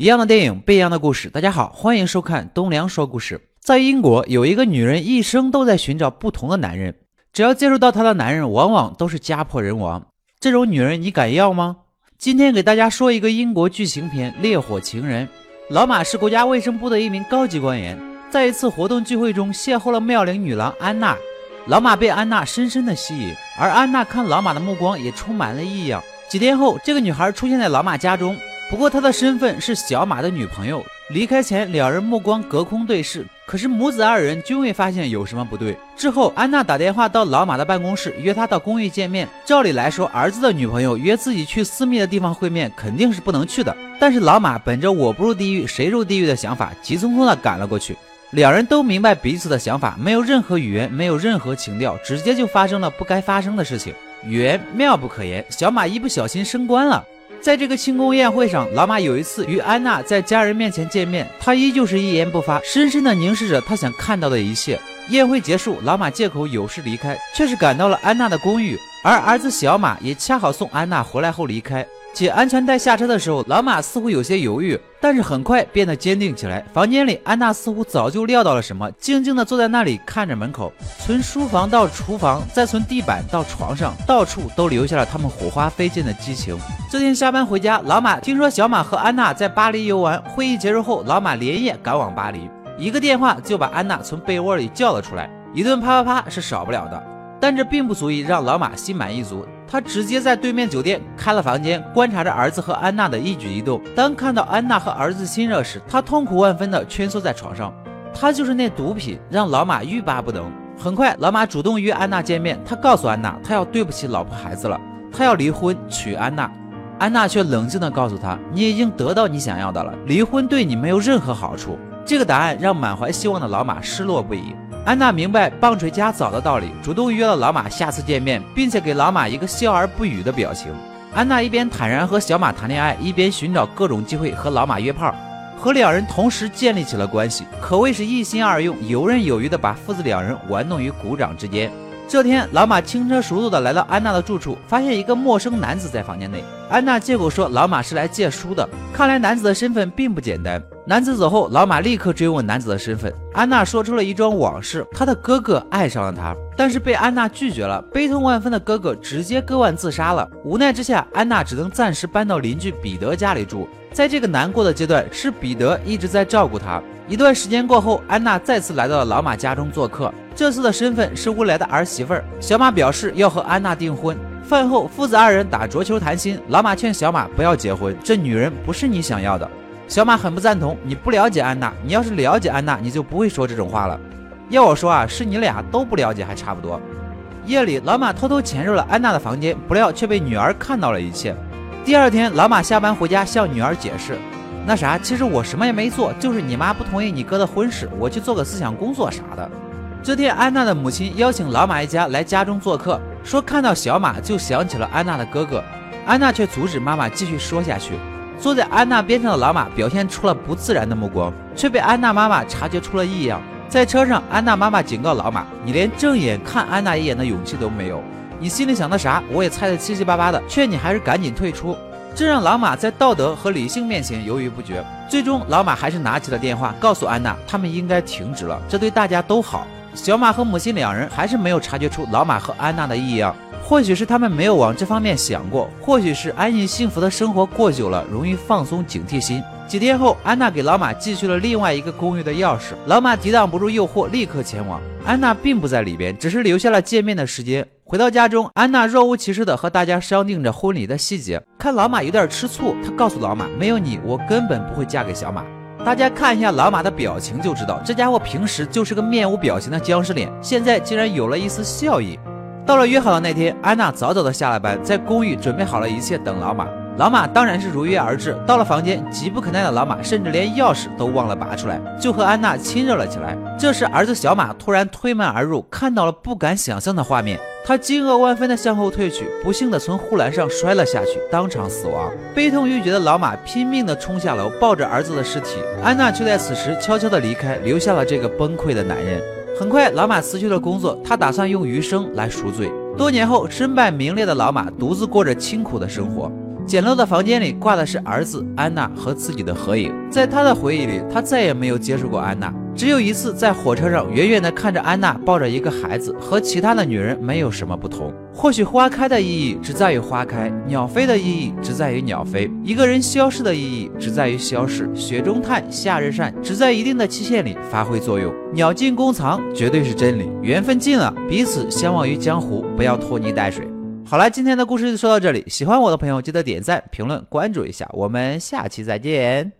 一样的电影，不一样的故事。大家好，欢迎收看东梁说故事。在英国，有一个女人一生都在寻找不同的男人，只要接触到她的男人，往往都是家破人亡。这种女人你敢要吗？今天给大家说一个英国剧情片《烈火情人》。老马是国家卫生部的一名高级官员，在一次活动聚会中邂逅了妙龄女郎安娜。老马被安娜深深的吸引，而安娜看老马的目光也充满了异样。几天后，这个女孩出现在老马家中。不过她的身份是小马的女朋友。离开前，两人目光隔空对视，可是母子二人均未发现有什么不对。之后，安娜打电话到老马的办公室，约他到公寓见面。照理来说，儿子的女朋友约自己去私密的地方会面，肯定是不能去的。但是老马本着“我不入地狱，谁入地狱”的想法，急匆匆地赶了过去。两人都明白彼此的想法，没有任何语言，没有任何情调，直接就发生了不该发生的事情。语言妙不可言，小马一不小心升官了。在这个庆功宴会上，老马有一次与安娜在家人面前见面，他依旧是一言不发，深深的凝视着他想看到的一切。宴会结束，老马借口有事离开，却是赶到了安娜的公寓，而儿子小马也恰好送安娜回来后离开。解安全带下车的时候，老马似乎有些犹豫，但是很快变得坚定起来。房间里，安娜似乎早就料到了什么，静静地坐在那里看着门口。从书房到厨房，再从地板到床上，到处都留下了他们火花飞溅的激情。这天下班回家，老马听说小马和安娜在巴黎游玩。会议结束后，老马连夜赶往巴黎，一个电话就把安娜从被窝里叫了出来，一顿啪啪啪是少不了的，但这并不足以让老马心满意足。他直接在对面酒店开了房间，观察着儿子和安娜的一举一动。当看到安娜和儿子亲热时，他痛苦万分的蜷缩在床上。他就是那毒品，让老马欲罢不能。很快，老马主动约安娜见面。他告诉安娜，他要对不起老婆孩子了，他要离婚娶安娜。安娜却冷静的告诉他，你已经得到你想要的了，离婚对你没有任何好处。这个答案让满怀希望的老马失落不已。安娜明白棒槌加枣的道理，主动约了老马下次见面，并且给老马一个笑而不语的表情。安娜一边坦然和小马谈恋爱，一边寻找各种机会和老马约炮，和两人同时建立起了关系，可谓是一心二用，游刃有余的把父子两人玩弄于股掌之间。这天，老马轻车熟路的来到安娜的住处，发现一个陌生男子在房间内。安娜借口说老马是来借书的，看来男子的身份并不简单。男子走后，老马立刻追问男子的身份。安娜说出了一桩往事：她的哥哥爱上了她，但是被安娜拒绝了。悲痛万分的哥哥直接割腕自杀了。无奈之下，安娜只能暂时搬到邻居彼得家里住。在这个难过的阶段，是彼得一直在照顾她。一段时间过后，安娜再次来到了老马家中做客。这次的身份是未来的儿媳妇儿。小马表示要和安娜订婚。饭后，父子二人打桌球谈心。老马劝小马不要结婚，这女人不是你想要的。小马很不赞同，你不了解安娜，你要是了解安娜，你就不会说这种话了。要我说啊，是你俩都不了解还差不多。夜里，老马偷偷潜入了安娜的房间，不料却被女儿看到了一切。第二天，老马下班回家向女儿解释：“那啥，其实我什么也没做，就是你妈不同意你哥的婚事，我去做个思想工作啥的。”这天，安娜的母亲邀请老马一家来家中做客，说看到小马就想起了安娜的哥哥。安娜却阻止妈妈继续说下去。坐在安娜边上的老马表现出了不自然的目光，却被安娜妈妈察觉出了异样。在车上，安娜妈妈警告老马：“你连正眼看安娜一眼的勇气都没有，你心里想的啥，我也猜得七七八八的。劝你还是赶紧退出。”这让老马在道德和理性面前犹豫不决。最终，老马还是拿起了电话，告诉安娜他们应该停止了，这对大家都好。小马和母亲两人还是没有察觉出老马和安娜的异样。或许是他们没有往这方面想过，或许是安逸幸福的生活过久了，容易放松警惕心。几天后，安娜给老马寄去了另外一个公寓的钥匙，老马抵挡不住诱惑，立刻前往。安娜并不在里边，只是留下了见面的时间。回到家中，安娜若无其事的和大家商定着婚礼的细节。看老马有点吃醋，她告诉老马：“没有你，我根本不会嫁给小马。”大家看一下老马的表情就知道，这家伙平时就是个面无表情的僵尸脸，现在竟然有了一丝笑意。到了约好的那天，安娜早早的下了班，在公寓准备好了一切等老马。老马当然是如约而至。到了房间，急不可耐的老马甚至连钥匙都忘了拔出来，就和安娜亲热了起来。这时，儿子小马突然推门而入，看到了不敢想象的画面，他惊愕万分的向后退去，不幸的从护栏上摔了下去，当场死亡。悲痛欲绝的老马拼命的冲下楼，抱着儿子的尸体。安娜却在此时悄悄的离开，留下了这个崩溃的男人。很快，老马辞去了工作，他打算用余生来赎罪。多年后，身败名裂的老马独自过着清苦的生活。简陋的房间里挂的是儿子安娜和自己的合影。在他的回忆里，他再也没有接触过安娜，只有一次在火车上远远的看着安娜抱着一个孩子，和其他的女人没有什么不同。或许花开的意义只在于花开，鸟飞的意义只在于鸟飞，一个人消失的意义只在于消逝。雪中炭，夏日扇，只在一定的期限里发挥作用。鸟尽弓藏，绝对是真理。缘分尽了，彼此相忘于江湖，不要拖泥带水。好了，今天的故事就说到这里。喜欢我的朋友，记得点赞、评论、关注一下。我们下期再见。